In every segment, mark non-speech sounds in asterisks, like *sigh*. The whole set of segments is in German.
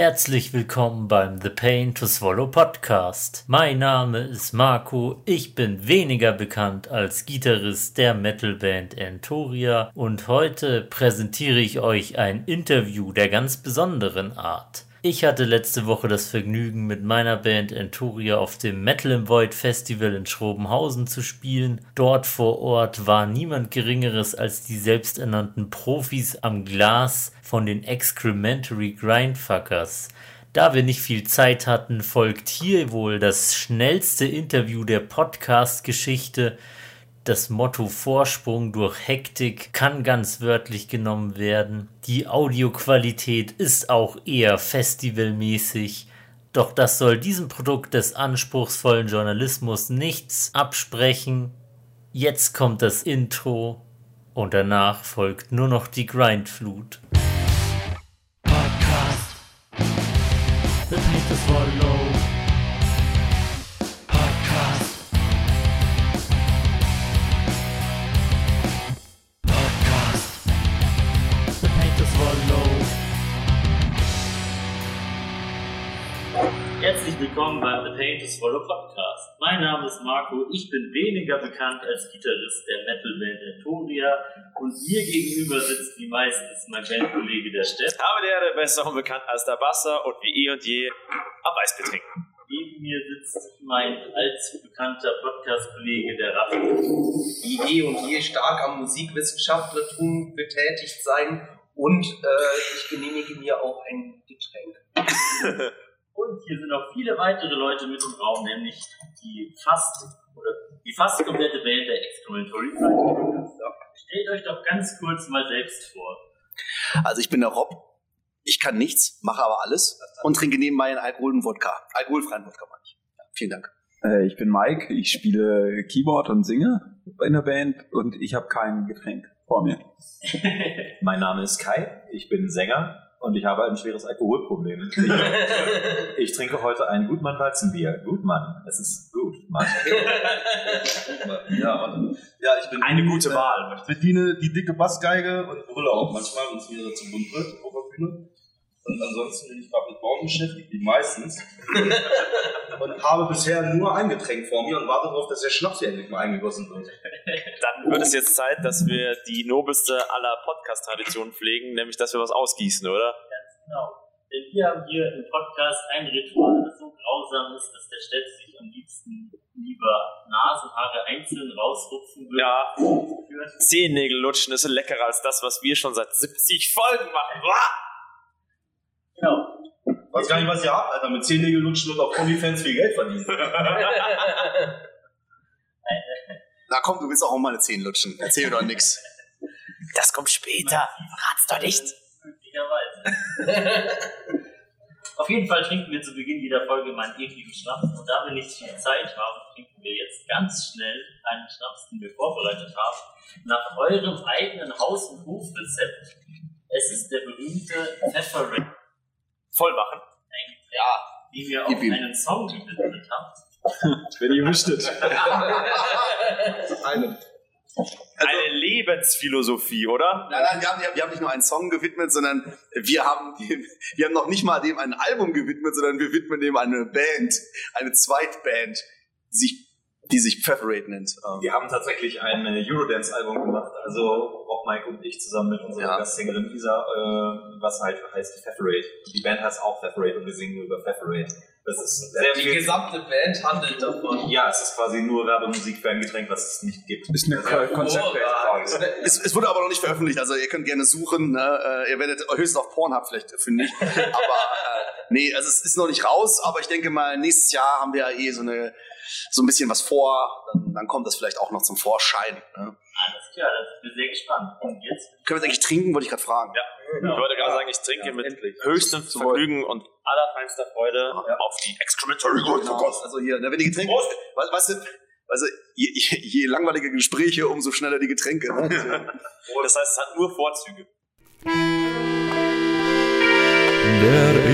Herzlich willkommen beim The Pain to Swallow Podcast. Mein Name ist Marco, ich bin weniger bekannt als Gitarrist der Metalband Entoria und heute präsentiere ich euch ein Interview der ganz besonderen Art. Ich hatte letzte Woche das Vergnügen, mit meiner Band Entoria auf dem Metal in Void Festival in Schrobenhausen zu spielen. Dort vor Ort war niemand Geringeres als die selbsternannten Profis am Glas von den Excrementary Grindfuckers. Da wir nicht viel Zeit hatten, folgt hier wohl das schnellste Interview der Podcast-Geschichte das Motto Vorsprung durch Hektik kann ganz wörtlich genommen werden. Die Audioqualität ist auch eher festivalmäßig. Doch das soll diesem Produkt des anspruchsvollen Journalismus nichts absprechen. Jetzt kommt das Intro und danach folgt nur noch die Grindflut. The paint is willkommen beim The Paint is Follow Podcast. Mein Name ist Marco, ich bin weniger bekannt als Gitarrist der Metalband Entoria und mir gegenüber sitzt wie meistens mein Bandkollege der Steff. Habe der Erde besser und bekannt als der Basser und wie eh und je am Weißbier trinken. Neben mir sitzt mein allzu bekannter Podcast-Kollege der Raffi. Wie eh und je stark am Musikwissenschaftlertum betätigt sein und äh, ich genehmige mir auch ein Getränk. *laughs* Und hier sind auch viele weitere Leute mit im Raum, nämlich die fast, oder die fast komplette Welt der Excrementory Stellt euch doch ganz kurz mal selbst vor. Also ich bin der Rob. Ich kann nichts, mache aber alles und trinke nebenbei einen alkoholfreien Wodka. Alkoholfreien Wodka meine ich. Ja, vielen Dank. Äh, ich bin Mike, ich spiele Keyboard und singe in der Band und ich habe kein Getränk vor mir. *laughs* mein Name ist Kai, ich bin Sänger und ich habe ein schweres Alkoholproblem. *laughs* Ich, ich trinke heute ein Gutmann Weizenbier. Gutmann, es ist gut, Mann. ja, und, ja, ich bin eine gute Wahl. Ich bediene die dicke Bassgeige und brülle auch manchmal, wenn es mir dazu bunt wird auf der Bühne. Und ansonsten bin ich gerade mit Bauen beschäftigt, wie meistens. *laughs* und habe bisher nur ein Getränk vor mir und warte darauf, dass der Schnaps hier endlich mal eingegossen wird. *laughs* Dann wird es jetzt Zeit, dass wir die nobelste aller Podcast-Traditionen pflegen, nämlich dass wir was ausgießen, oder? Ganz genau. Denn wir haben hier im Podcast ein Ritual, das so grausam ist, dass der Steff sich am liebsten lieber Nasenhaare einzeln rausrupfen würde. Ja, Zehennägel lutschen ist leckerer als das, was wir schon seit 70 Folgen machen. Weiß gar nicht, was ihr habt, Alter. Mit Zehennägel lutschen und auf Onlyfans viel Geld verdienen. Na komm, du willst auch mal eine Zehen lutschen. Erzähl mir doch nix. Das kommt später. Verrat's doch nicht. Auf jeden Fall trinken wir zu Beginn jeder Folge meinen ekligen Schnaps. Und da wir nicht viel Zeit haben, trinken wir jetzt ganz schnell einen Schnaps, den wir vorbereitet haben. Nach eurem eigenen Haus- und Hofrezept. Es ist der berühmte Pfeffer voll machen. Ja, wie wir auch einen Song gewidmet habt. *laughs* Wenn ihr wüsstet. Eine. Eine Lebensphilosophie, oder? Nein, nein, wir haben, wir haben nicht nur einen Song gewidmet, sondern wir haben, *laughs* wir haben noch nicht mal dem ein Album gewidmet, sondern wir widmen dem eine Band, eine Zweitband, die sich die sich Pfefferate nennt. Ähm. Wir haben tatsächlich ein Eurodance-Album gemacht, also Rob, Mike und ich zusammen mit unserer ja. Gastsängerin Isa, äh, was halt heißt Pfefferate. Die Band heißt auch Pfefferate und wir singen über Pfefferate. Das ist sehr Die gesamte Band handelt davon. Ja, es ist quasi nur Werbemusik für ein Getränk, was es nicht gibt. Ist eine ja, Konzeptband. Es, es wurde aber noch nicht veröffentlicht, also ihr könnt gerne suchen. Ne? Äh, ihr werdet höchstens auf Pornhub vielleicht fündig. *laughs* aber äh, nee, also es ist noch nicht raus, aber ich denke mal, nächstes Jahr haben wir ja eh so eine so ein bisschen was vor, dann, dann kommt das vielleicht auch noch zum Vorschein. Ne? Alles klar, das bin sehr gespannt. Und jetzt? Können wir jetzt eigentlich trinken, wollte ich gerade fragen. Ja, genau. ich wollte gerade sagen, ich trinke ja, mit endlich. höchstem Vergnügen und allerfeinster Freude ja. auf die Excrementary Gold. Genau. Also hier, ne, wenn die Getränke, weißt, weißt du, also je, je, je langweiliger Gespräche, umso schneller die Getränke. Ne? *laughs* das heißt, es hat nur Vorzüge. Der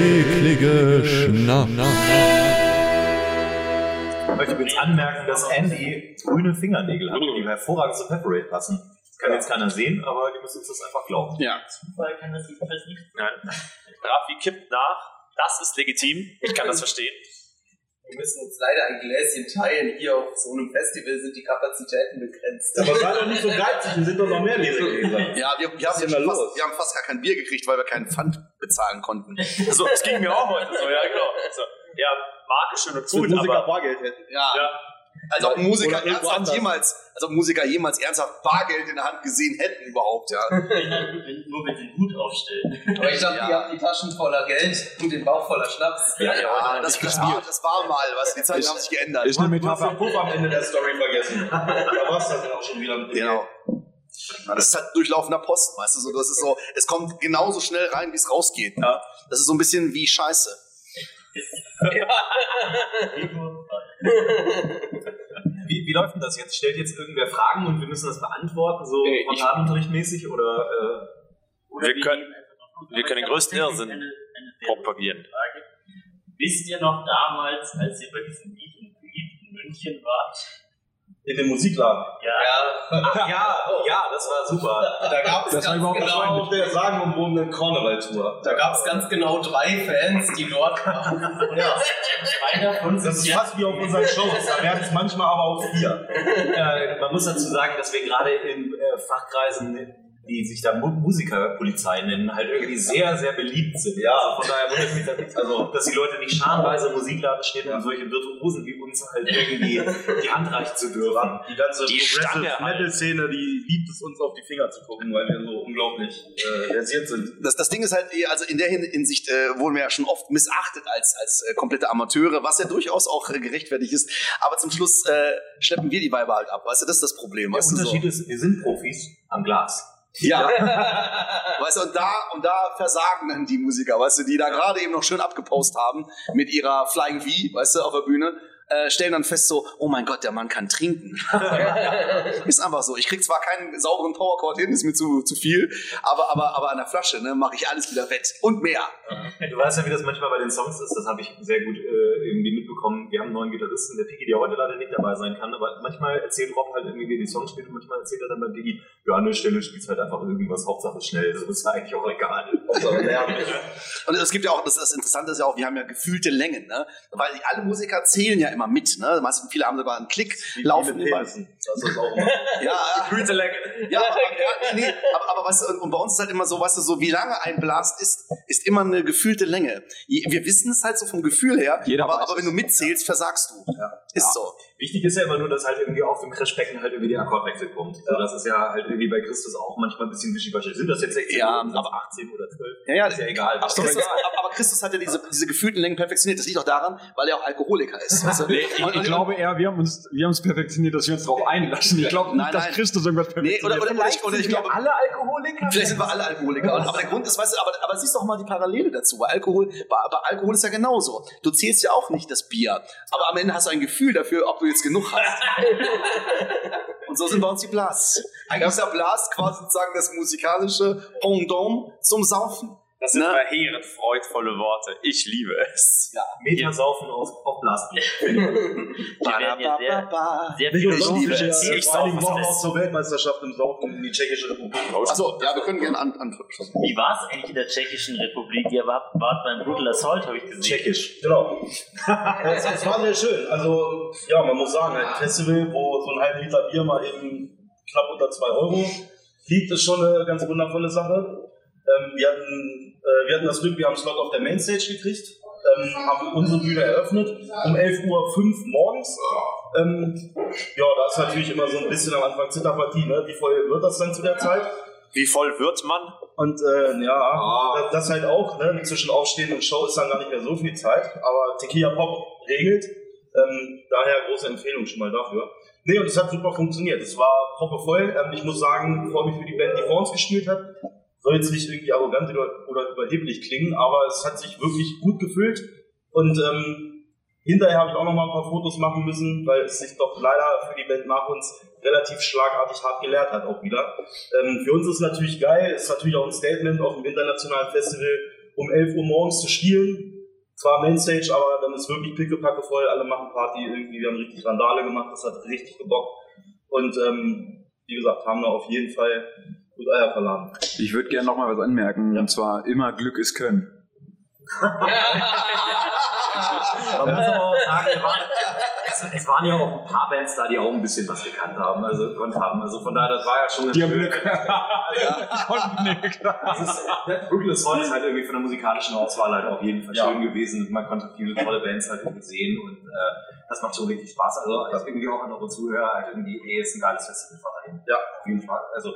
eklige Schnaps möchte übrigens anmerken, dass Andy grüne Fingernägel hat, die hervorragend zu Pepperate passen. Das kann jetzt keiner sehen, aber die müssen uns das einfach glauben. Ja. Zufall kann das jedenfalls nicht. Nein. Rafi kippt nach Das ist legitim. Ich kann das verstehen. Wir müssen uns leider ein Gläschen teilen. Hier auf so einem Festival sind die Kapazitäten begrenzt. Aber sei doch nicht so geizig, wir sind doch noch mehr Lesegläser. Ja, wir, wir, haben da fast, wir haben fast gar kein Bier gekriegt, weil wir keinen Pfand bezahlen konnten. So, das ging mir auch heute so, ja, genau. So, ja, Marke schön und gut, Musiker aber Bargeld hätten. Ja, ja, als ob Musiker Oder ernsthaft anders. jemals, als ob Musiker jemals ernsthaft Bargeld in der Hand gesehen hätten überhaupt, ja. *laughs* Nur wenn sie den Hut aufstellen. Aber ich dachte, Ja. ihr habt die Taschen voller Geld und den Bauch voller Schnaps. ja, ja, Ja, das, das, war, das war mal, was die Zeiten haben sich geändert. Du hast den. Puff am Ende der Story vergessen. Da warst du dann auch schon wieder mit dem Genau. Ja, das ist halt durchlaufender Posten, weißt du, so, das ist so, es kommt genauso schnell rein, wie es rausgeht. Ja. Das ist so ein bisschen wie Scheiße. *laughs* Wie, wie läuft denn das jetzt? Stellt jetzt irgendwer Fragen und wir müssen das beantworten, so Äh, ich- frontalunterrichtmäßig oder äh, Oder Wir können- wir können den größten Irrsinn eine- eine sehr propagieren. Frage. Wisst ihr noch damals, als ihr bei diesem Lied in München wart? In dem Musikladen. Ja, Ach ja, ja, das war super. Da gab es Das war ganz genau, auf der sagenumwobenen Carnival-Tour. da gab's ganz genau drei Fans, die dort waren. Ja, davon das ist fast wie auf unseren Shows. Da werden es manchmal aber auch vier. Äh, man muss dazu sagen, dass wir gerade in äh, Fachkreisen, die sich da Mu Musikerpolizei nennen, halt irgendwie sehr, sehr beliebt sind. Ja, von daher wundert mich das nicht, also, dass die Leute nicht scharenweise im Musikladen stehen, um solche Virtuosen wie uns halt irgendwie die Hand reichen zu dürfen. Die ganze Die. Metal-Szene, die liebt es uns auf die Finger zu gucken, weil wir so unglaublich äh, versiert sind. Das, das Ding ist halt, eh, also in der Hin- Hinsicht äh, wurden wir ja schon oft missachtet als, als äh, komplette Amateure, was ja durchaus auch äh, gerechtfertigt ist. Aber zum Schluss äh, schleppen wir die Weiber halt ab, weißt du, das ist das Problem. Der Weißt du, so. Unterschied ist, wir sind Profis am Glas. Ja. *laughs* weißt du, und da, und da versagen dann die Musiker, weißt du, die da gerade eben noch schön abgepost haben mit ihrer Flying V, weißt du, auf der Bühne, äh, stellen dann fest so, oh mein Gott, der Mann kann trinken. *laughs* ist einfach so. Ich krieg zwar keinen sauberen Powerchord hin, ist mir zu, zu viel, aber, aber, aber an der Flasche, ne, mache ich alles wieder wett. Und mehr. Du weißt ja, wie das manchmal bei den Songs ist, das habe ich sehr gut äh, irgendwie mitbekommen. Wir haben einen neuen Gitarristen, der Piggy, der heute leider nicht dabei sein kann, aber manchmal erzählt Rob halt irgendwie, wie er die Songs spielt und manchmal erzählt er dann bei Piggy, ja, an der Stelle spielst halt einfach irgendwas, Hauptsache schnell, das ist ja eigentlich auch egal. *laughs* Und es gibt ja auch, das, das Interessante ist ja auch, wir haben ja gefühlte Längen, ne? Weil alle Musiker zählen ja immer mit, ne? Meistens, viele haben sogar einen Klick, laufen mit über. Penissen. Das ist auch immer. *laughs* Ja. *laughs* Ja, aber, ja, nee, aber, aber du, und, bei uns ist halt immer so, weißt du, so wie lange ein Blast ist, ist immer eine gefühlte Länge. Wir wissen es halt so vom Gefühl her, Jeder aber, aber wenn du mitzählst, versagst du. Ist so. Wichtig ist ja immer nur, dass halt irgendwie auf dem Crashbecken halt irgendwie die Akkordwechsel kommt. So, das ist ja halt irgendwie bei Christus auch manchmal ein bisschen wischiwaschi. Sind das jetzt 16 Ja, oder aber 18 oder 12? Ja, ja, Ist ja egal. aber Christus, aber, Christus hat ja diese, diese gefühlten Längen perfektioniert. Das liegt auch daran, weil er auch Alkoholiker ist. Weißt du? Nee, ich, ich glaube eher, wir haben uns, wir haben uns perfektioniert, dass wir uns darauf einlassen. Ich glaube nicht, Nein, dass nein. Christus irgendwas Nee, perfektioniert. oder, oder, oder, ich, oder ich Sind wir glaube, alle Alkoholiker? Vielleicht sind wir alle Alkoholiker. Und, aber der Grund ist, weißt du, aber, aber siehst doch mal die Parallele dazu. Bei Alkohol, bei, bei Alkohol ist ja genauso. Du zählst ja auch nicht das Bier. Aber am Ende hast du ein Gefühl dafür, ob du jetzt genug hast. *laughs* Und so sind bei uns die Blas. Eigentlich ist der Blas quasi sozusagen das musikalische Pendant zum Saufen. Das sind Ne? verheerend freudvolle Worte. Ich liebe es. Metersaufen auf, auf Blasbier. *laughs* Die werden ja sehr, sehr philosophisch ja Ich vor einigen sauf Wochen es auch zur Weltmeisterschaft im Saufen in die Tschechische Republik. Achso, ja, wir können gerne an, an Wie war es eigentlich in der Tschechischen Republik? Ihr wart, wart beim Brutal Assault, habe ich gesehen. Tschechisch. Genau. *laughs* Es, es war sehr schön. Also, ja, man muss sagen, ein Festival, wo so ein halb Liter Bier mal eben knapp unter 2 Euro liegt, ist schon eine ganz wundervolle Sache. Ähm, wir, hatten, äh, wir hatten das Glück, wir haben einen Slot auf der Mainstage gekriegt, ähm, haben unsere Bühne eröffnet um 11.05 Uhr morgens. Ähm, ja, da ist natürlich immer so ein bisschen am Anfang Zitterpartie, ne? wie voll wird das dann zu der Zeit? Wie voll wird man? Und äh, ja, das, das halt auch, ne? zwischen Aufstehen und Show ist dann gar nicht mehr so viel Zeit, aber Tequila Pop regelt. Ähm, daher große Empfehlung schon mal dafür. Nee, und es hat super funktioniert. Es war proppevoll. Ähm, ich muss sagen, freue mich für die Band, die vor uns gespielt hat. Soll jetzt nicht irgendwie arrogant oder, oder überheblich klingen, aber es hat sich wirklich gut gefühlt. Und ähm, hinterher habe ich auch noch mal ein paar Fotos machen müssen, weil es sich doch leider für die Band nach uns relativ schlagartig hart gelehrt hat auch wieder. Ähm, für uns ist es natürlich geil, ist natürlich auch ein Statement auf dem internationalen Festival um 11 Uhr morgens zu spielen. Zwar Mainstage, aber dann ist wirklich pickepacke voll, alle machen Party irgendwie, wir haben richtig Randale gemacht, das hat richtig gebockt. Und ähm, wie gesagt, haben da auf jeden Fall gut Eier verladen. Ich würde gerne noch mal was anmerken, und zwar immer Glück ist Können. Man muss aber auch sagen, es waren, es, waren ja auch ein paar Bands da, die auch ein bisschen was gekannt haben, also gekonnt haben. Also von daher, das war ja schon Die haben Glück. *laughs* Konnten nicht. Das ist, der Brooklyn Swan ist halt irgendwie von der musikalischen Auswahl halt auf jeden Fall Ja. schön gewesen. Man konnte viele tolle Bands halt irgendwie sehen und äh, das macht schon richtig Spaß. Also als irgendwie auch an eure Zuhörer halt irgendwie, ey, ist ein geiles Festival dahin. Ja. Auf jeden Fall. Also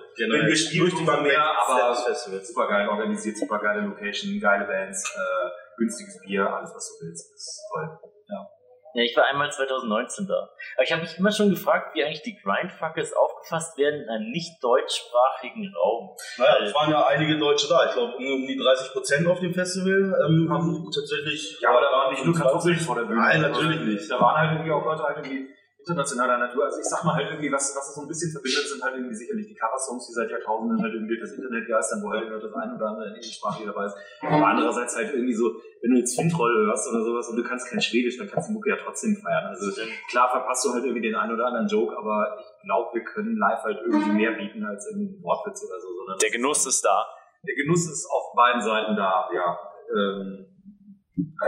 tun Bank wir weg, mehr, aber Festival. super geil organisiert, super geile Location, geile Bands, äh, günstiges Bier, alles was du willst. ist toll. Ja, ich war einmal 2019 da. Aber ich habe mich immer schon gefragt, wie eigentlich die Grindfuckers aufgefasst werden in einem nicht deutschsprachigen Raum. Naja, es waren ja einige Deutsche da. Ich glaube, um, um die 30 Prozent auf dem Festival ähm, haben tatsächlich. Ja, aber da waren nicht nur Kartoffeln vor der Bühne. Nein, natürlich nicht. Da waren halt irgendwie auch Leute halt irgendwie internationaler Natur. Also ich sag mal halt irgendwie, was, was es so ein bisschen verbindet, sind halt irgendwie sicherlich die Cover-Songs, die seit Jahrtausenden halt irgendwie das Internet geistern, wo halt irgendwie das ein oder andere Englischsprachige dabei ist. Aber andererseits halt irgendwie so, wenn du jetzt Fintroll hörst oder sowas und du kannst kein Schwedisch, dann kannst du die Mucke ja trotzdem feiern. Also klar verpasst du halt irgendwie den einen oder anderen Joke, aber ich glaube, wir können live halt irgendwie mehr bieten als irgendwie ein Wortwitz oder so. Sondern Der Genuss ist da. der Genuss ist auf beiden Seiten da, ja. Ähm,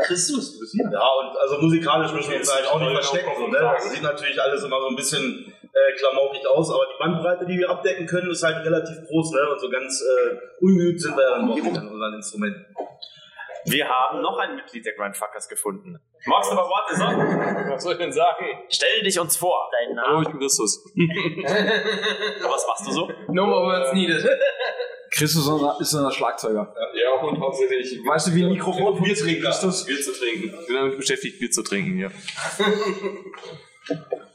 Christus, du bist hier. Ja, und also musikalisch müssen wir uns halt auch nicht verstecken. So, ne? Das sieht natürlich alles immer so ein bisschen äh, klamaukig aus, aber die Bandbreite, die wir abdecken können, ist halt relativ groß. Ne? Und so ganz äh, ungeübt sind wir ja dann doch nicht an unseren Instrumenten. Wir haben noch ein Mitglied der Grindfuckers gefunden. Magst du aber Worte sagen? Was soll ich denn sagen? Stell dich uns vor. Dein Hallo, Name. ich bin Christus. *laughs* Was machst du so? No more words needed. Christus ist ein Schlagzeuger. Ja, und hauptsächlich. Weißt du, wie ein Mikrofon Bier zu trinken, Christus? Bier zu trinken. Ich bin damit beschäftigt, Bier zu trinken, ja. *laughs*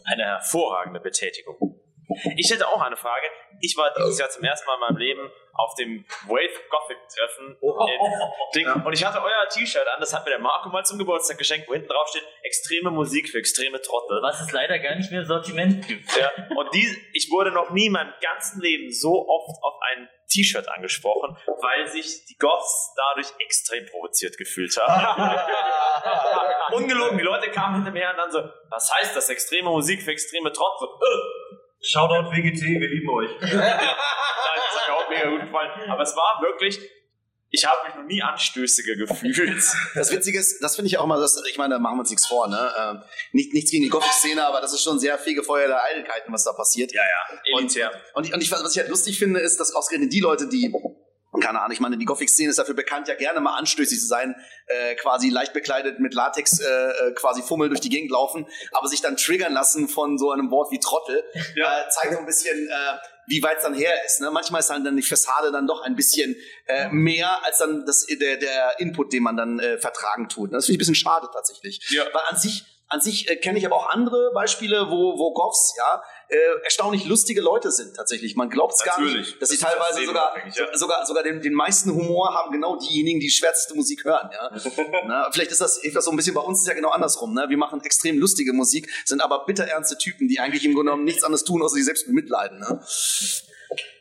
Eine hervorragende Betätigung. Ich hätte auch eine Frage. Ich war dieses Jahr zum ersten Mal in meinem Leben auf dem Wave Gothic Treffen in Ding. Und ich hatte euer T-Shirt an, das hat mir der Marco mal zum Geburtstag geschenkt, wo hinten drauf steht, extreme Musik für extreme Trottel. Was es leider gar nicht mehr im Sortiment gibt. Ja, und die, ich wurde noch nie in meinem ganzen Leben so oft auf ein T-Shirt angesprochen, weil sich die Goths dadurch extrem provoziert gefühlt haben. *laughs* Ungelogen, die Leute kamen hinter mir her und dann so, was heißt das, extreme Musik für extreme Trottel? Äh, Shoutout WGT, wir lieben euch. *laughs* das hat mir auch mega gut gefallen. Aber es war wirklich, ich habe mich noch nie anstößiger gefühlt. Das Witzige ist, das finde ich auch mal, das, ich meine, da machen wir uns nichts vor, ne? Ähm, nicht, nichts gegen die Gothic-Szene, aber das ist schon sehr fegefeuerte Eitelkeiten, was da passiert. Ja, ja, elitär. Und, ich- und ich, was ich halt lustig finde, ist, dass ausgerechnet die Leute, die, keine Ahnung, ich meine, die Gothic-Szene ist dafür bekannt, ja gerne mal anstößig zu sein, äh, quasi leicht bekleidet mit Latex, äh, äh, quasi Fummel durch die Gegend laufen, aber sich dann triggern lassen von so einem Wort wie Trottel, äh, zeigt so ein bisschen, äh, wie weit es dann her ist. Ne? Manchmal ist dann, dann die Fassade dann doch ein bisschen äh, mehr als dann das, der, der Input, den man dann äh, vertragen tut. Das finde ich ein bisschen schade tatsächlich. Ja. Weil an sich, an sich äh, kenne ich aber auch andere Beispiele, wo, wo Goffs, ja, äh, erstaunlich lustige Leute sind tatsächlich. Man glaubt es gar nicht, dass sie Das ist teilweise sogar, ja. so, sogar, sogar den, den meisten Humor haben genau diejenigen, die schwärzeste Musik hören. Ja? *laughs* Na, vielleicht ist das, ist das so ein bisschen bei uns ist ja genau andersrum. Ne? Wir machen extrem lustige Musik, sind aber bitterernste Typen, die eigentlich im Grunde genommen nichts anderes tun, außer sich selbst bemitleiden. Ne?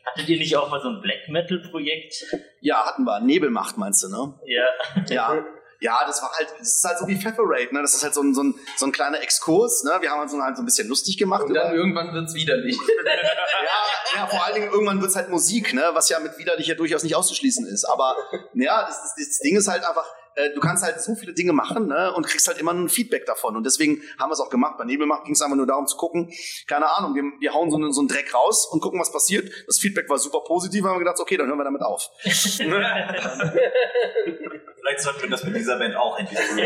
Hattet ihr nicht auch mal so ein Black Metal Projekt? Ja, hatten wir. Nebelmacht meinst du, ne? Ja. Ja. *laughs* Ja, das war halt, das ist halt so wie Pfefferate, ne? Das ist halt so ein, so ein, so ein kleiner Exkurs, ne? Wir haben uns halt so ein bisschen lustig gemacht. Und dann irgendwann wird's widerlich. *laughs* ja, ja, vor allen Dingen irgendwann wird's halt Musik, ne? Was ja mit widerlich ja durchaus nicht auszuschließen ist. Aber ja, das, das, das Ding ist halt einfach, äh, du kannst halt so viele Dinge machen, ne? Und kriegst halt immer ein Feedback davon. Und deswegen haben wir es auch gemacht. Bei Nebelmacht ging es einfach nur darum zu gucken, keine Ahnung, wir, wir hauen so, einen- so einen Dreck raus und gucken, was passiert. Das Feedback war super positiv, haben wir gedacht, okay, dann hören wir damit auf. *laughs* Vielleicht sollten wir das mit dieser Band auch endlich tun.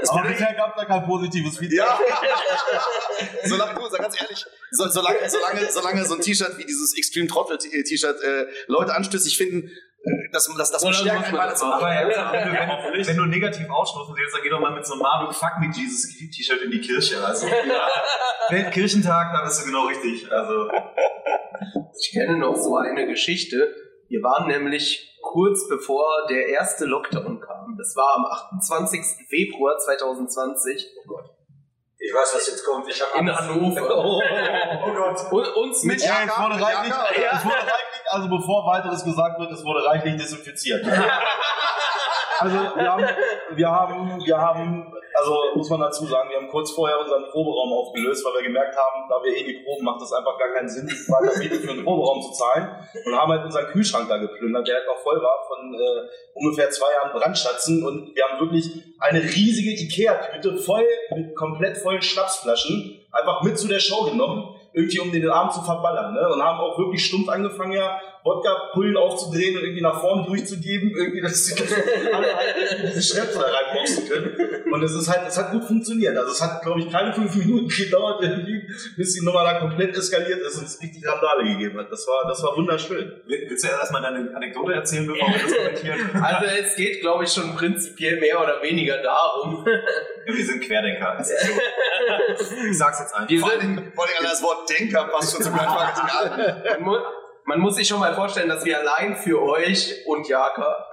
Das Aber bisher gab es da kein positives Feedback. Ja. *laughs* solange, du, sag ganz ehrlich, so, solange, solange, solange so ein T-Shirt wie dieses Extreme Trottel T-Shirt äh, Leute anstößig finden, das, das, das bestärkt man- weiterzumachen. Aber ernsthaft, wenn, du- *laughs* wenn, wenn du negativ ausstoßen willst, dann geh doch mal mit so einem Marduk Fuck Me Jesus T-Shirt in die Kirche. Also, Weltkirchentag, da bist du genau richtig. Also, Ich kenne noch so eine Geschichte. Wir waren nämlich kurz bevor der erste Lockdown kam. Das war am 28. Februar 2020 ich weiß, was jetzt kommt. Ich habe in Hannover. Oh Gott. Und uns mit Ja, es wurde wurde reichlich, also bevor weiteres gesagt wird, es wurde reichlich desinfiziert. *laughs* Also wir haben, wir haben, wir haben, also muss man dazu sagen, wir haben kurz vorher unseren Proberaum aufgelöst, weil wir gemerkt haben, da wir eh die Proben macht es einfach gar keinen Sinn, weiter Miete für einen Proberaum zu zahlen. Und haben halt unseren Kühlschrank da geplündert, der halt noch voll war von äh, ungefähr zwei Jahren Brandschatzen. Und wir haben wirklich eine riesige Ikea-Tüte voll mit komplett vollen Schnapsflaschen einfach mit zu der Show genommen irgendwie um den Abend zu verballern. Ne? Und haben auch wirklich stumpf angefangen, ja, Wodka-Pullen aufzudrehen und irgendwie nach vorne durchzugeben, irgendwie, dass sie alle halt diese Schnäpse da reinboxen können. Und es ist halt, es hat gut funktioniert. Also es hat, glaube ich, keine fünf Minuten gedauert, bis die Nummer da komplett eskaliert ist und es richtig Randale gegeben hat. Das war, das war wunderschön. Willst du erstmal deine Anekdote erzählen, bevor wir das kommentieren? Also es geht, glaube ich, schon prinzipiell mehr oder weniger darum. Wir sind Querdenker. *laughs* Ich sag's jetzt einfach. Wir Vor sind, allem, vor allem das Wort Denker passt schon zum Marketing an. Man, mu man muss sich schon mal vorstellen, dass wir allein für euch und Jaka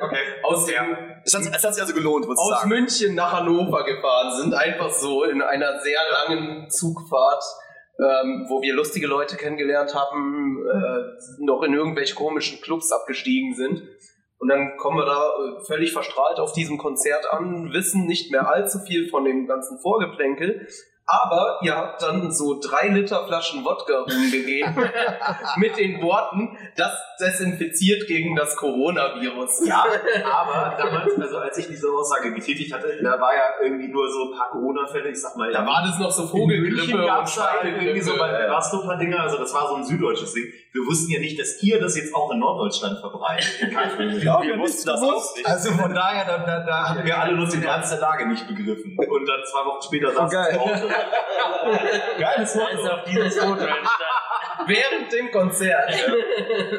Okay. *laughs* aus, dem, Es hat, es hat sich also gelohnt, ich aus sagen. München nach Hannover gefahren sind. Einfach so in einer sehr langen Zugfahrt. Ähm, wo wir lustige Leute kennengelernt haben, äh, noch in irgendwelche komischen Clubs abgestiegen sind. Und dann kommen wir da äh, völlig verstrahlt auf diesem Konzert an, wissen nicht mehr allzu viel von dem ganzen Vorgeplänkel. Aber ihr habt dann so drei Liter Flaschen Wodka rumgegeben *laughs* mit den Worten, das desinfiziert gegen das Coronavirus. Ja, aber damals, also als ich diese Aussage getätigt hatte, da war ja irgendwie nur so ein paar Corona-Fälle, ich sag mal, Da war das noch so Vogelgrippe und gab's da halt irgendwie so bei ja. so ein paar Dinge, also das war so ein süddeutsches Ding. Wir wussten ja nicht, dass ihr das jetzt auch in Norddeutschland verbreitet. *laughs* Ja, Wir wussten das auch nicht. Also von daher, da, da, da haben wir alle nur den Ernst der Lage nicht begriffen. Und dann zwei Wochen später saßen wir zu Geiles Da ist auch dieses Foto entstanden. Während dem Konzert.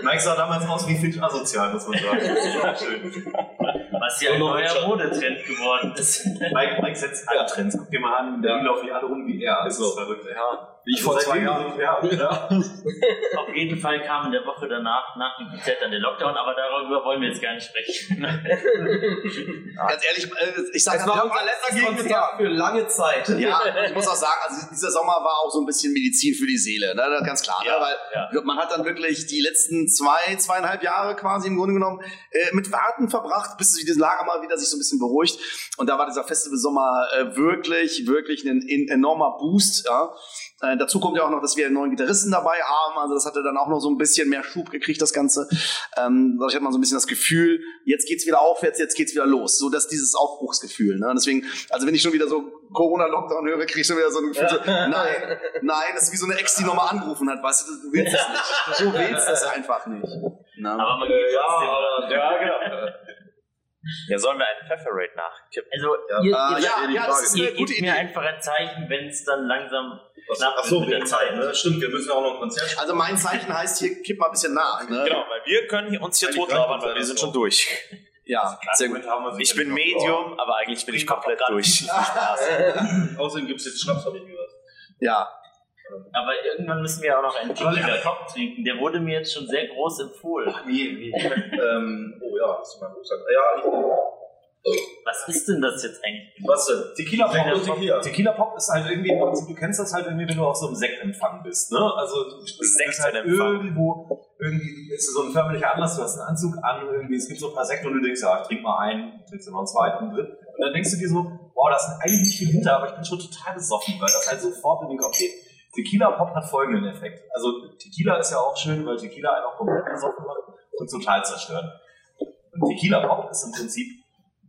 Mike sah damals aus wie fit asozial, muss man sagen. Das ist auch schön. Was ja ein neuer Modetrend geworden ist. *laughs* Mike, Mike setzt alle Trends. Guck dir mal an, in Berlin laufen die alle rum wie er. Das ist verrückt. Ja. Wie ich vor Also zwei seitdem Jahren. so- Ja, ja. *laughs* Auf jeden Fall kam in der Woche danach, nach dem Konzert, dann der Lockdown, aber darüber wollen wir jetzt gar nicht sprechen. *laughs* Ganz ehrlich, äh, ich sage Es war unser letztes Konzert für lange Zeit. Ja, ich muss auch sagen, also dieser Sommer war auch so ein bisschen Medizin für die Seele, ne? Ganz klar. Ja, ne? Weil ja. man hat dann wirklich die letzten zwei, zweieinhalb Jahre quasi im Grunde genommen äh, mit Warten verbracht, bis sich diese Lage mal wieder sich so ein bisschen beruhigt. Und da war dieser Festival-Sommer äh, wirklich, wirklich ein, ein enormer Boost. Ja? Äh, dazu kommt ja auch noch, dass wir einen neuen Gitarristen dabei haben. Also das hatte dann auch noch so ein bisschen mehr Schub gekriegt, das Ganze. Ähm, dadurch hat man so ein bisschen das Gefühl, jetzt geht's wieder aufwärts, jetzt geht's wieder los. So dass dieses Aufbruchsgefühl. Ne? Deswegen, also wenn ich schon wieder so Corona-Lockdown höre, kriege ich schon wieder so ein Gefühl, so, *laughs* nein, nein, das ist wie so eine Ex, die nochmal angerufen hat. Weißt du, du willst es nicht. *laughs* Du willst das einfach nicht. Ne? Aber man geht trotzdem ran. Ja, genau. *laughs* Ja, sollen wir einen Pfefferate nachkippen? Also, Ja. ihr, Äh, ihr, ja, ja, das ist ihr eine gute gebt mir Idee. einfach ein Zeichen, wenn es dann langsam knapp Ach so, wird mit der Zeit, Zeit. ne? Stimmt, wir müssen ja auch noch ein Konzert spielen. Also mein Zeichen heißt hier, kipp mal ein bisschen nach. Ne? Genau, weil wir können hier uns hier totlabern, weil wir sind schon durch. Ja, sehr gut. Ich bin Medium, aber eigentlich bin ich komplett durch. *laughs* Außerdem gibt es jetzt Schnaps, habe ich gehört. Ja, Aber irgendwann müssen wir auch noch einen Tequila Top trinken. Der wurde mir jetzt schon sehr groß empfohlen. Nee, nee. ähm, oh ja, hast du mal gesagt. Ja, ich, Was ist denn das jetzt eigentlich? was denn? Tequila Pop Tequila und Pop, Tequila. Tequila Pop ist halt irgendwie, im Prinzip, du kennst das halt irgendwie, wenn du auf so einem Sektempfang bist. Ne? Also du bist halt Sektempfang. irgendwo, irgendwie ist so ein förmlicher Anlass, du hast einen Anzug an, irgendwie, es gibt so ein paar Sekte und du denkst, ja, ich trink mal einen, trinkst du noch einen zweiten, einen dritten. Und dann denkst du dir so, boah, da ist eigentlich nicht viel hinter, aber ich bin schon total besoffen, weil das halt sofort in den Kopf geht. Tequila Pop hat folgenden Effekt. Also Tequila ist ja auch schön, weil Tequila einen auch komplett besoffen macht und total zerstört. Und Tequila Pop ist im Prinzip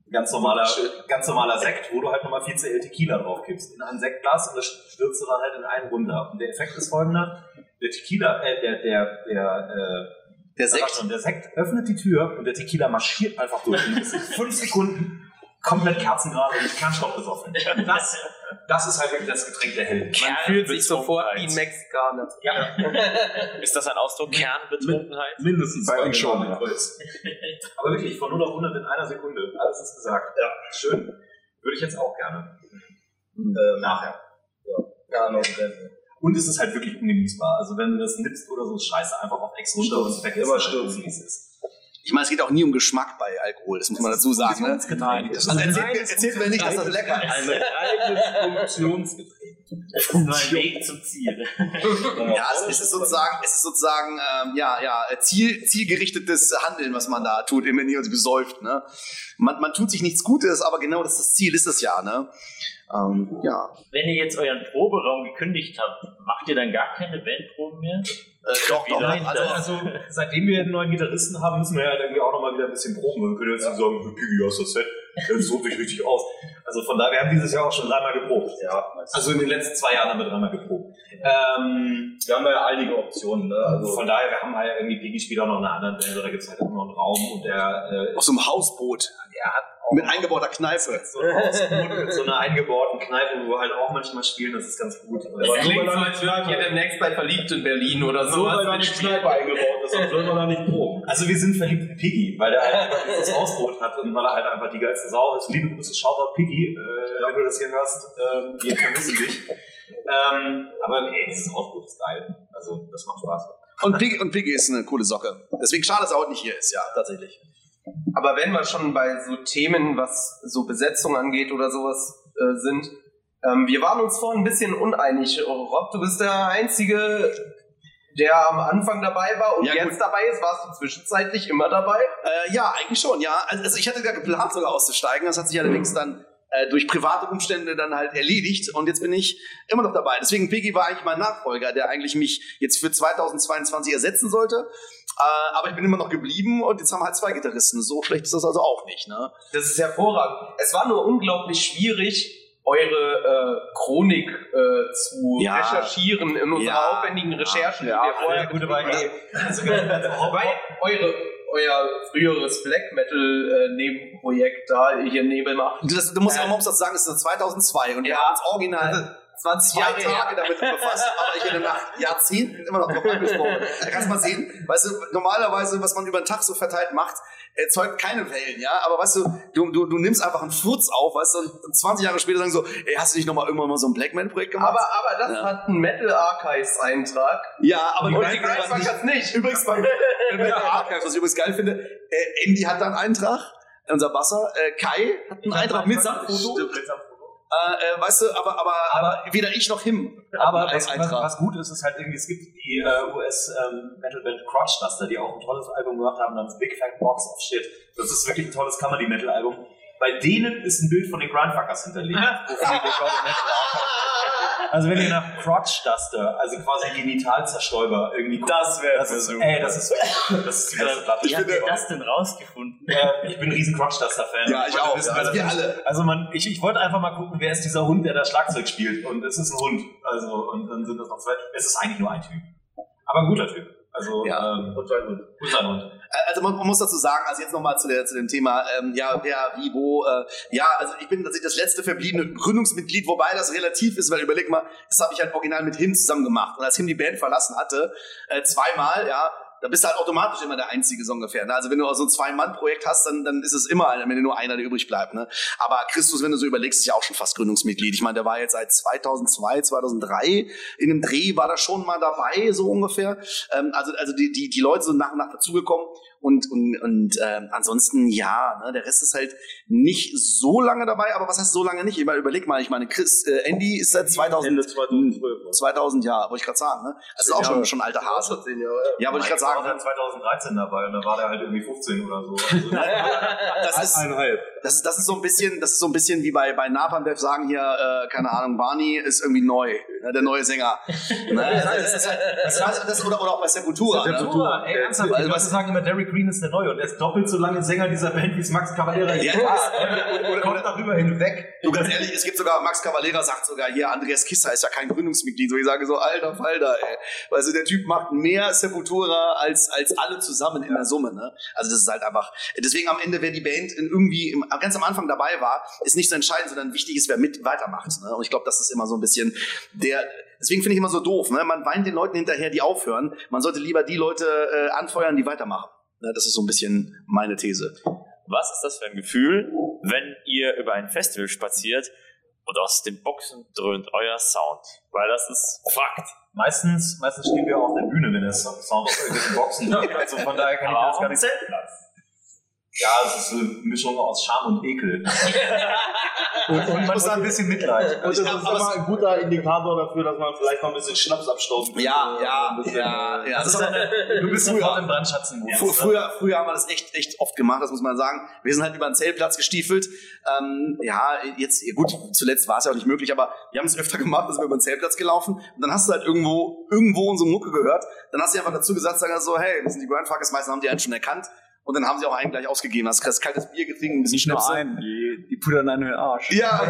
ein ganz normaler, ganz normaler Sekt, wo du halt nochmal 4cl Tequila drauf kippst in ein Sektglas und das stürzt du dann halt in einen runter. Und der Effekt ist folgender. Der Tequila, äh, der, der, der, äh, der Sekt. schon, der Sekt öffnet die Tür und der Tequila marschiert einfach durch. Und ist in fünf Sekunden komplett kerzengerade und Kernstoff besoffen. Das, das ist halt wirklich das Getränk der Helden. Man fühlt sich sofort wie ein Mexikaner. Ja, *laughs* Ist das ein Ausdruck? Kernbetrunkenheit? Mindestens Bei uns schon, ja. Aber wirklich von 0 auf 100 in einer Sekunde. Alles ist gesagt. Ja, schön. Würde ich jetzt auch gerne. Äh, nachher. Ja, noch Und es ist halt wirklich ungenießbar. Also wenn du das nippst oder so, ist scheiße. Einfach auf Ex runter und weg ist. Immer halt, stürzen. wie es ist. Ich meine, es geht auch nie um Geschmack bei Alkohol, das muss man dazu sagen. Ne? Getränk. Also erzählt, erzählt mir nicht, dass das lecker ist. Ein reines Funktionsgetränk. Es ist nur ein Weg zum Ziel. Ja, es, es ist sozusagen, es ist sozusagen, ähm, ja, ja, Ziel, zielgerichtetes Handeln, was man da tut, wenn ihr uns besäuft, ne? Man, man tut sich nichts Gutes, aber genau das, das Ziel ist es ja, ne? Ähm, ja. Wenn ihr jetzt euren Proberaum gekündigt habt, macht ihr dann gar keine Bandproben mehr? Äh, doch, doch, Nein, also, Also, seitdem wir einen neuen Gitarristen haben, müssen wir ja irgendwie auch nochmal wieder ein bisschen proben. Wir können jetzt nicht sagen, Piggy, hast du das Set? Das sucht sich richtig aus. Also von daher, wir haben dieses Jahr auch schon dreimal geprobt. Ja. Also in den letzten zwei Jahren haben wir dreimal geprobt. Ähm, Wir haben da ja einige Optionen. Ne? also Also von daher, wir haben halt irgendwie Piggy spielt auch noch in einer anderen Band, oder gibt es halt immer noch einen Raum und der, äh, auf so einem Hausboot der hat auch mit eingebauter Kneife. so ein Hausboot mit so einer eingebauten Kneipe, wo wir halt auch manchmal spielen, das ist ganz gut. Das Aber klingt so, als würdet ihr demnächst bei Verliebt in Berlin oder so sowas weil da eine. Kneipe eingebaut ist, dann sollen wir da nicht proben. Also wir sind verliebt in Piggy, weil der halt einfach dieses Hausboot hat und weil er halt einfach die geilste Sau ist. Liebe Grüße, Shoutout Piggy, äh, wenn du das hier hörst, ähm, wir vermissen dich. Ähm, aber ey, dieses Hausboot ist geil. Also das macht Spaß. Und Piggy, und Piggy ist eine coole Socke. Deswegen schade, dass er heute nicht hier ist, ja, tatsächlich. Aber wenn wir schon bei so Themen, was so Besetzung angeht oder sowas äh, sind, ähm, wir waren uns vorhin ein bisschen uneinig. Rob, du bist der Einzige, der am Anfang dabei war und Ja, jetzt gut. dabei ist. Warst du zwischenzeitlich immer dabei? Äh, ja, eigentlich schon, ja. Also ich hatte gar geplant, sogar auszusteigen. Das hat sich allerdings dann äh, durch private Umstände dann halt erledigt und jetzt bin ich immer noch dabei. Deswegen Piggy war eigentlich mein Nachfolger, der eigentlich mich jetzt für 2022 ersetzen sollte. Äh, aber ich bin immer noch geblieben und jetzt haben wir halt zwei Gitarristen. So schlecht ist das also auch nicht, ne? Das ist hervorragend. Es war nur unglaublich schwierig, eure äh, Chronik äh, zu Ja. recherchieren in unserer Ja. aufwendigen Recherchen, Ja. die wir vorher gut, aber getrieben haben. *laughs* Also, *laughs* Weil eure, euer früheres Black Metal äh, Nebenprojekt da hier Nebelmacht. Du, das, du musst Äh. man muss das sagen, es ist 2002 und wir Ja. haben uns original 20 zwei Jahre Tage her. damit befasst, aber ich werde nach Jahrzehnten immer noch drauf angesprochen. Da kannst du mal sehen, weißt du, normalerweise, was man über den Tag so verteilt macht, erzeugt keine Wellen, ja, aber weißt du, du, du, du nimmst einfach einen Furz auf, weißt du, und 20 Jahre später sagen so, ey, hast du nicht nochmal irgendwann mal so ein Black Metal Projekt gemacht? Aber, aber das Ja. hat einen Metal Archives Eintrag. ja, aber Und die die Band war Grindfuck nicht. Übrigens beim *laughs* Metal Archive, was ich übrigens geil finde, äh, Andy hat da einen Eintrag, unser Basser, äh, Kai hat einen Eintrag mit Samtfoto. Äh, äh, weißt du, aber, aber, aber weder ich noch him. Aber hatten was, einen was, gut ist, ist halt irgendwie, es gibt die äh, US-Metal-Band Crotch Duster, die auch ein tolles Album gemacht haben, namens Big Fat Box of Shit. Das ist wirklich ein tolles Comedy-Metal-Album. Bei denen ist ein Bild von den Grindfuckers hinterlegt. *laughs* also wenn ihr nach Crotch Duster, also quasi Genitalzerstäuber, irgendwie guckt, Das wäre das ist, ey, das ist wirklich, das ist die beste Platte. Wie habt ihr das denn rausgefunden? Äh, ich bin ein riesen Crotch Duster Fan. Ja, ich wollte auch. wissen, also das wir alle. Also man, ich, ich wollte einfach mal gucken, wer ist dieser Hund, der da Schlagzeug spielt. Und es ist ein Hund. Also, und dann sind das noch zwei. Es ist eigentlich nur ein Typ. Aber ein guter Typ. Also, Ja. ähm, und sein Hund. Und sein Hund. Also man, man muss dazu sagen, also jetzt nochmal zu, der, zu dem Thema, ähm, ja, wer, wie, wo, äh, ja, also ich bin tatsächlich das letzte verbliebene Gründungsmitglied, wobei das relativ ist, weil überleg mal, das habe ich halt original mit Him zusammen gemacht. Und als Him die Band verlassen hatte, äh, zweimal, ja, da bist du halt automatisch immer der Einzige so ungefähr. Ne? Also wenn du so ein Zwei-Mann-Projekt hast, dann, dann ist es immer wenn nur einer, der übrig bleibt. Ne? Aber Christus, wenn du so überlegst, ist ja auch schon fast Gründungsmitglied. Ich meine, der war jetzt seit 2002, 2003 in einem Dreh, war da schon mal dabei, so ungefähr. Ähm, also also die, die, die Leute sind nach und nach dazugekommen. Und, und, und ähm, ansonsten, ja, ne, der Rest ist halt nicht so lange dabei, aber was heißt so lange nicht? Ich meine, überleg mal, ich meine, Chris, äh, Andy ist seit 2000, Ende 2012. 2000 ja, wollte ich gerade sagen, ne? Das ist auch schon, schon ein alter Hase. Ja, wollte ich gerade sagen. war seit 2013 dabei und da war der halt irgendwie 15 oder so. *laughs* Also, Das ist, Eineinhalb. Das ist, das ist so ein bisschen, das ist so ein bisschen wie bei, bei Napalm Death sagen hier, äh, keine Ahnung, Barney ist irgendwie neu, ne, der neue Sänger. *laughs* ne? das ist halt, das, das, oder, oder auch bei Sepultura. Ne? Sepultura, ey, ernsthaft, die Leute sagen immer, Derek Green ist der Neue und er ist doppelt so lange Sänger dieser Band, wie es Max Cavalera ist. Ja, Ja, und kommt darüber hinweg. Du, ganz ehrlich, es gibt sogar, Max Cavalera sagt sogar hier, Andreas Kisser ist ja kein Gründungsmitglied. So, ich sage so, alter Falter, ey. Also der Typ macht mehr Sepultura als, als alle zusammen in der Summe, ne? Also das ist halt einfach, deswegen am Ende, wer die Band in irgendwie im, ganz am Anfang dabei war, ist nicht so entscheidend, sondern wichtig ist, wer mit weitermacht, ne? Und ich glaube, das ist immer so ein bisschen der, deswegen finde ich immer so doof, ne? Man weint den Leuten hinterher, die aufhören. Man sollte lieber die Leute äh, anfeuern, die weitermachen. Ne? Das ist so ein bisschen meine These. Was ist das für ein Gefühl, wenn ihr über ein Festival spaziert und aus den Boxen dröhnt euer Sound? Weil das ist Fakt. Meistens, meistens stehen wir auf der Bühne, wenn der Sound aus irgendwelchen Boxen kommt. Also von daher kann ich Aber das auch gar nicht. Zeltplatz. Ja, es ist eine Mischung aus Scham und Ekel. *laughs* Und ich muss da ein bisschen Mitleid. Und das ist immer ein guter Indikator dafür, dass man vielleicht noch ein bisschen Schnaps abstoßen könnte. Ja, ja, ja, ja. Das ist eine, du bist früher- sofort im Brandschatzen. Fr- Früher, früher haben wir das echt, echt oft gemacht, das muss man sagen. Wir sind halt über den Zeltplatz gestiefelt. Ähm, ja, jetzt, ja gut, zuletzt war es ja auch nicht möglich, aber wir haben es öfter gemacht, da sind wir über den Zeltplatz gelaufen und dann hast du halt irgendwo, irgendwo unsere Mucke gehört. Dann hast du einfach dazu gesagt, sagen so, hey, wir sind die Grandfuckers, meistens haben die einen schon erkannt. Und dann haben sie auch einen gleich ausgegeben. Hast hast kaltes Bier getrunken, ein bisschen Nicht nur Schnäpse. einen, die, die pudern einen in den Arsch. Ja,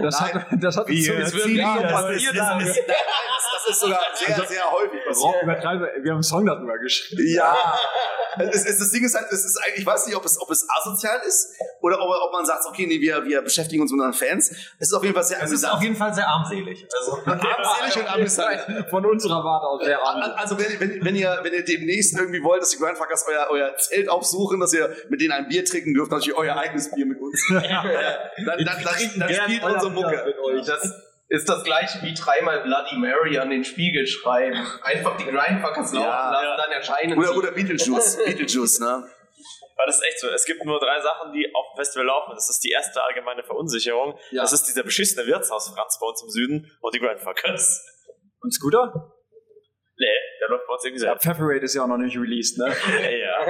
Das hat, das hat uns Wir so ziehen ja, noch das passiert. Ist- Das, ist- sogar sehr, sehr häufig passiert. Übertreiben, wir haben einen Song darüber geschrieben. Ja. Es, es, das Ding ist halt, es ist eigentlich, ich weiß nicht, ob es, ob es asozial ist oder ob, ob man sagt, okay, nee, wir, wir beschäftigen uns mit unseren Fans. Es ist auf jeden Fall sehr Es ist auf jeden Fall sehr armselig. Also, *laughs* armselig und *laughs* amüsant. Von unserer Warte aus sehr an. Also wenn, wenn, wenn, ihr, wenn ihr demnächst irgendwie wollt, dass die Grandfuckers euer, euer Zelt aufsuchen, dass ihr mit denen ein Bier trinken dürft, natürlich euer eigenes Bier mit uns. *laughs* dann, dann, dann, dann spielt unsere Mucke. Das ist das gleiche wie dreimal Bloody Mary an den Spiegel schreiben. Einfach die Grindfuckers laufen Ja. lassen, dann erscheinen Oder, sie. oder Beetlejuice. *laughs* Beetlejuice, ne? Weil das ist echt so. Es gibt nur drei Sachen, die auf dem Festival laufen. Das ist die erste allgemeine Verunsicherung. Ja. Das ist dieser beschissene Wirtshaus Franz bei uns im Süden und die Grandfuckers. Und Scooter? Nee, der läuft bei uns irgendwie Ja, selbst. Pfeffer Raid ist ja auch noch nicht released, ne? *laughs* Ja.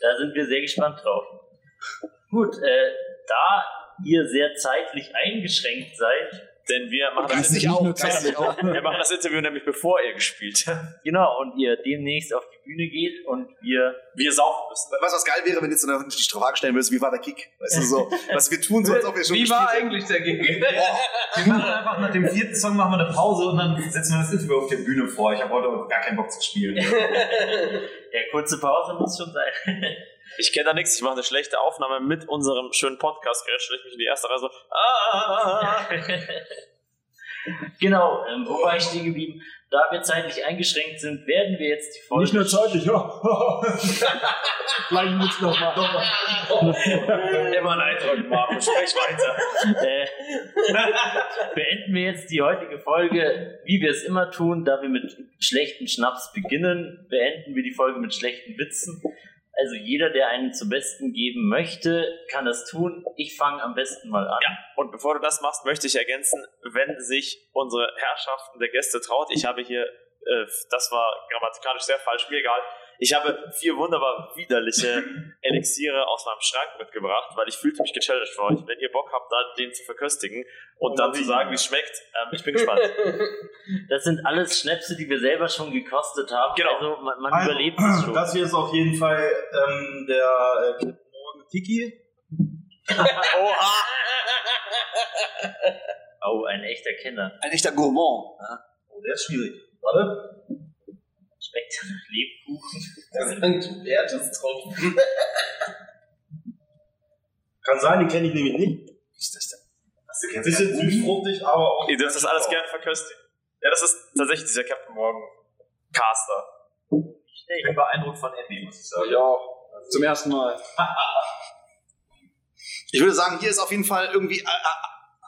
Da sind wir sehr gespannt drauf. Gut, äh, da ihr sehr zeitlich eingeschränkt seid, Denn wir machen, das dich Interview, *laughs* auch, wir machen das Interview nämlich bevor ihr gespielt habt. genau, und ihr demnächst auf die Bühne geht und wir Wir saufen müssen. Weißt du, was geil wäre, wenn jetzt so eine die Frage stellen würdest, wie war der Kick? Weißt du, so, was wir tun, so als ob wir schon Wie war eigentlich der Gig? wir machen einfach nach dem vierten Song machen wir eine Pause und dann setzen wir das Interview auf der Bühne vor. Ich habe heute gar keinen Bock zu spielen. *laughs* ja, kurze Pause muss schon sein. Ich kenne da nichts. Ich mache eine schlechte Aufnahme mit unserem schönen Podcast-Gerät, stelle ich mich in die erste Reihe so. Ah, *laughs* genau, ähm, wo war ich stehen geblieben? Da wir zeitlich eingeschränkt sind, werden wir jetzt die Folge. Nicht nur zeitlich, ja. *laughs* Gleich muss noch mal. *laughs* immer ein Eindruck, Marco. Sprech weiter. äh, beenden wir jetzt die heutige Folge, wie wir es immer tun, da wir mit schlechten Schnaps beginnen, beenden wir die Folge mit schlechten Witzen. Also jeder, der einen zum Besten geben möchte, kann das tun. Ich fange am besten mal an. Ja, und bevor du das machst, möchte ich ergänzen, wenn sich unsere Herrschaften der Gäste traut, ich habe hier, äh, das war grammatikalisch sehr falsch, mir egal, ich habe vier wunderbar widerliche Elixiere aus meinem Schrank mitgebracht, weil ich fühlte mich gechallenged für euch. Wenn ihr Bock habt, da den zu verköstigen und dann zu sagen, wie es schmeckt, ähm, ich bin gespannt. *laughs* Das sind alles Schnäpse, die wir selber schon gekostet haben. Genau. Also man, man Also, überlebt es schon. Das hier ist auf jeden Fall ähm, der äh, Tiki. *laughs* Oha! Oh, ein echter Kenner. Ein echter Gourmand. Oh, der ist schwierig. Warte. Ja nach Lebkuchen. Das sind Wertestropfen. *laughs* Kann sein, die kenne ich nämlich nicht. Was ist das denn? Ein bisschen süßfruchtig, aber auch. Ihr dürft das alles gerne verköstigen. Ja, das ist tatsächlich dieser Captain Morgan Caster. Ich bin beeindruckt von Andy, muss ich sagen. Ja, zum ersten Mal. *laughs* Ich würde sagen, hier ist auf jeden Fall irgendwie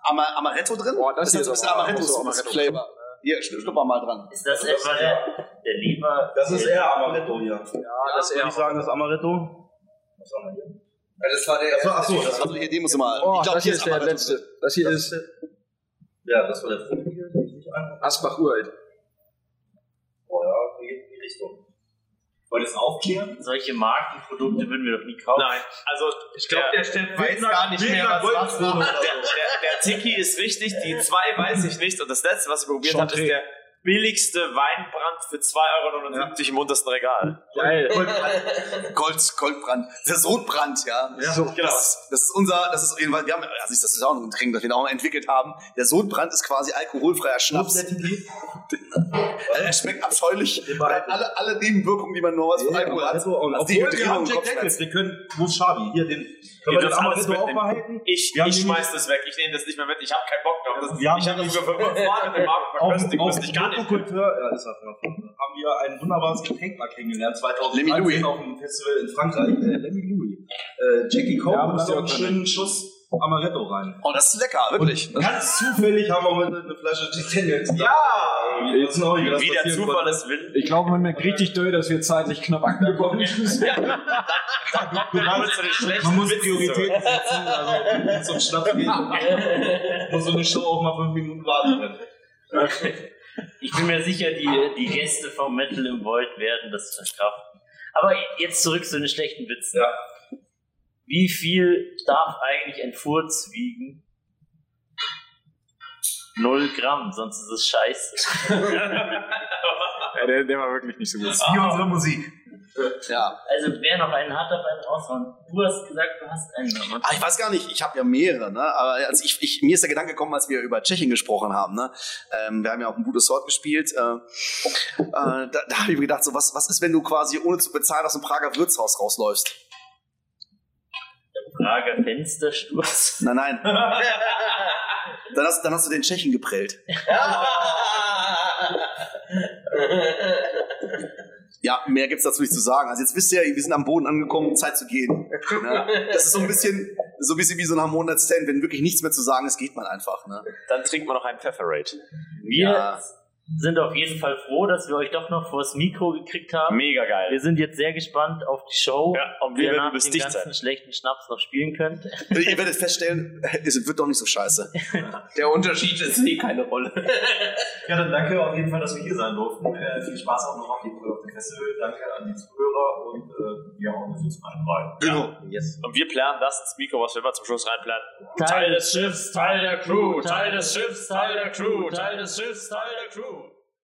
Ama Amaretto drin. Boah, das ist hier so ein ist bisschen aber So so. Hier, schnu- schnupper mal dran. Ist das etwa der, der Leber? Das ist eher Amaretto hier. Ja, das ist würde ich sagen, das ist Amaretto. Was haben wir hier? Das war der Achso, achso, das Also hier, den musst du mal. Oh, ich glaube, das hier ist der letzte. Das hier ist Ja, das war der ich. Asbach Uralt. Oh ja, geht in die Richtung. Wollt ihr es aufklären? Solche Markenprodukte würden wir doch nie kaufen. Nein, also Ich glaube, der stellt weiß gar nicht mehr, was was *laughs* der, war. der, der Tiki ist richtig, die zwei weiß ich nicht. Und das letzte, was ich probiert habe, ist der billigste Weinbrand für 2,79 Euro im untersten Regal. Geil. *laughs* Gold, Goldbrand. Der Sodbrand, ja. So, Genau. Das, das ist unser, das ist auf jeden Fall, wir haben, also das ist auch ein Getränk, das wir auch noch entwickelt haben. Der Sodbrand ist quasi alkoholfreier Schnaps. Also *laughs* er schmeckt abscheulich. Alle, alle Nebenwirkungen, die man nur was von Alkohol hat. Also obwohl Dehydrierung wir haben und Jack. Daniels, wir können, wo ist Schabi? Hier, den, Können wir dürft alles mitnehmen. Ich, ich schmeiß das weg. Ich nehme das nicht mehr mit. Ich habe keinen Bock drauf. Das, Wir haben ich habe das- für fünf Mal mit dem Markt *laughs* verköstigen müssen. Ich gar nicht. Motokultur, ja, ist das. Haben wir ein wunderbares Getränk mal kennengelernt, 2013 Lemmy Louis. auf einem Festival in Frankreich. Äh, Lemmy Louis. Äh, Jackie Coke Ja, und noch einen schönen Schuss Amaretto rein. Oh, das ist lecker, wirklich. Ganz zufällig haben wir heute eine Flasche Jack Daniels. Ja! Auch nicht, was Wie der Zufall es will. Ich glaube, man merkt richtig doll, dass wir zeitlich knapp angekommen sind. Meinst zu den schlechten Man muss Witzen Prioritäten setzen, also zum Schnaps geht, *laughs* muss so eine Show auch mal fünf Minuten warten. können. Ich bin mir sicher, die, die Gäste vom Metal im Void werden das verkraften. Aber jetzt zurück zu den schlechten Witzen. Ja. Wie viel darf eigentlich ein Furz wiegen? Null Gramm, sonst ist es scheiße. Ja, der, der war wirklich nicht so gut. Wie unsere Musik. Ja. Also wer noch einen hat, darf einen raushauen. Du hast gesagt, du hast einen. Ne? Ah, ich weiß gar nicht, ich habe ja mehrere, ne? Aber also ich, ich, mir ist der Gedanke gekommen, als wir über Tschechien gesprochen haben, ne? Ähm, wir haben ja auch ein gutes Sort gespielt. Äh, äh, da da habe ich mir gedacht, so was, was ist, wenn du quasi ohne zu bezahlen aus dem Prager Wirtshaus rausläufst? Prager Fenstersturz. Nein, nein. *laughs* Dann hast, dann hast du den Tschechen geprellt. Ja, mehr gibt's dazu nicht zu sagen. Also jetzt wisst ihr, wir sind am Boden angekommen, Zeit zu gehen. Ne? Das ist so ein bisschen, so ein bisschen wie so nach Monat Stand, wenn wirklich nichts mehr zu sagen ist, geht man einfach. Ne? Dann trinkt man noch einen Pfefferate. Wir Ja. Sind auf jeden Fall froh, dass wir euch doch noch vors Mikro gekriegt haben. Mega geil. Wir sind jetzt sehr gespannt auf die Show, Ja, ob wir wir nach dem ganzen sein. schlechten Schnaps noch spielen könnt. *laughs* Ihr werdet feststellen, es wird doch nicht so scheiße. *laughs* Der Unterschied ist eh keine Rolle. Ja, dann danke auf jeden Fall, dass wir hier sein durften. Äh, viel Spaß auch noch auf jeden Fall auf dem Festival. Danke an die Zuhörer und äh, ja, auch uns rein rein. Genau. Yes. Und wir planen das ins Mikro, was wir immer zum Schluss reinplanen. Teil des Schiffs, Teil der Crew, Teil des Schiffs, Teil der Crew, Teil des Schiffs, Teil der Crew.